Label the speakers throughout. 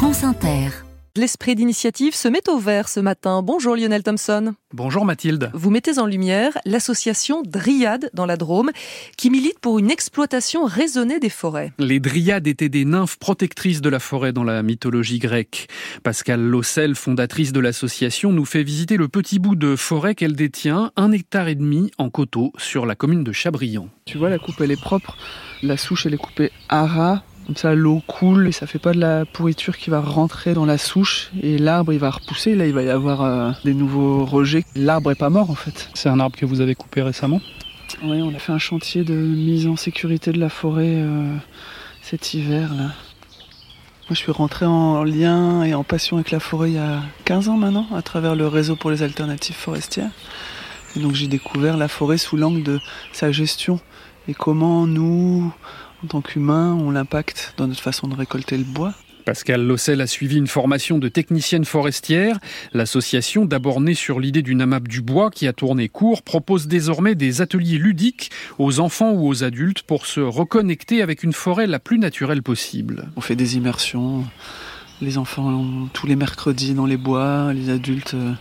Speaker 1: France Inter.
Speaker 2: L'esprit d'initiative se met au vert ce matin. Bonjour Lionel Thompson.
Speaker 3: Bonjour Mathilde.
Speaker 2: Vous mettez en lumière l'association Dryade dans la Drôme qui milite pour une exploitation raisonnée des forêts.
Speaker 3: Les Dryades étaient des nymphes protectrices de la forêt dans la mythologie grecque. Pascal Lossel, fondatrice de l'association, nous fait visiter le petit bout de forêt qu'elle détient, un hectare et demi en coteau sur la commune de Chabriand.
Speaker 4: Tu vois, la coupe elle est propre. La souche elle est coupée à ras comme ça, l'eau coule et ça fait pas de la pourriture qui va rentrer dans la souche et l'arbre il va repousser. Là, il va y avoir euh, des nouveaux rejets. L'arbre est pas mort en fait.
Speaker 3: C'est un arbre que vous avez coupé récemment?
Speaker 4: Oui, on a fait un chantier de mise en sécurité de la forêt euh, cet hiver là. Moi, je suis rentré en lien et en passion avec la forêt il y a 15 ans maintenant, à travers le réseau pour les alternatives forestières. Et donc j'ai découvert la forêt sous l'angle de sa gestion et comment nous, en tant qu'humains, on l'impacte dans notre façon de récolter le bois.
Speaker 3: Pascal Lossel a suivi une formation de technicienne forestière. L'association, d'abord née sur l'idée d'une AMAP du bois qui a tourné court, propose désormais des ateliers ludiques aux enfants ou aux adultes pour se reconnecter avec une forêt la plus naturelle possible.
Speaker 4: On fait des immersions, les enfants tous les mercredis dans les bois, les adultes euh,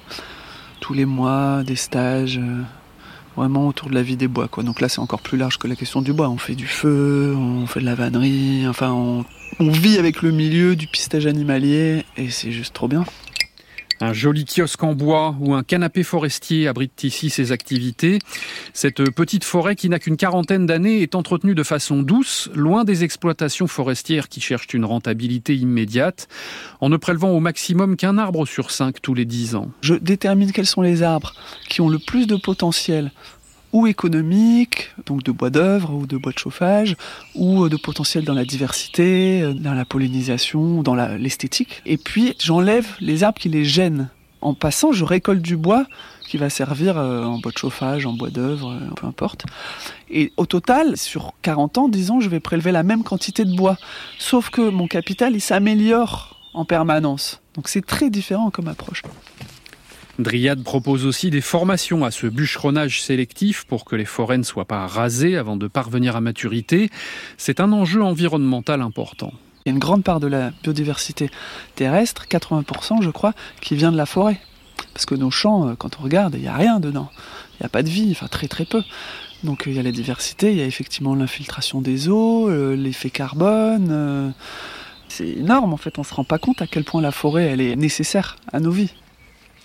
Speaker 4: tous les mois, des stages. Vraiment autour de la vie des bois. Quoi. Donc là, c'est encore plus large que la question du bois. On fait du feu, on fait de la vannerie, enfin, on, on vit avec le milieu du pistage animalier et c'est juste trop bien.
Speaker 3: Un joli kiosque en bois ou un canapé forestier abrite ici ses activités. Cette petite forêt qui n'a qu'une quarantaine d'années est entretenue de façon douce, loin des exploitations forestières qui cherchent une rentabilité immédiate, en ne prélevant au maximum qu'un arbre sur cinq tous les dix ans.
Speaker 4: Je détermine quels sont les arbres qui ont le plus de potentiel ou économique, donc de bois d'œuvre ou de bois de chauffage, ou de potentiel dans la diversité, dans la pollinisation, dans l'esthétique. Et puis j'enlève les arbres qui les gênent. En passant, je récolte du bois qui va servir euh, en bois de chauffage, en bois d'œuvre, euh, peu importe. Et au total, sur 40 ans, disons, je vais prélever la même quantité de bois. Sauf que mon capital, il s'améliore en permanence. Donc c'est très différent comme approche.
Speaker 3: Dryade propose aussi des formations à ce bûcheronnage sélectif pour que les forêts ne soient pas rasées avant de parvenir à maturité. C'est un enjeu environnemental important.
Speaker 4: Il y a une grande part de la biodiversité terrestre, 80% je crois, qui vient de la forêt. Parce que nos champs, euh, quand on regarde, il n'y a rien dedans. Il n'y a pas de vie, enfin très très peu. Donc il y a la diversité, il y a effectivement l'infiltration des eaux, euh, l'effet carbone. Euh, c'est énorme en fait, on ne se rend pas compte à quel point la forêt est nécessaire à nos vies.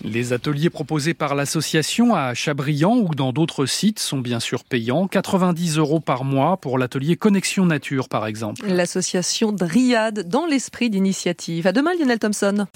Speaker 3: Les ateliers proposés par l'association à Chabriand ou dans d'autres sites sont bien sûr payants, 90 euros par mois pour l'atelier Connexion Nature par exemple.
Speaker 2: L'association Dryade dans l'esprit d'initiative. À demain Lionel Thompson.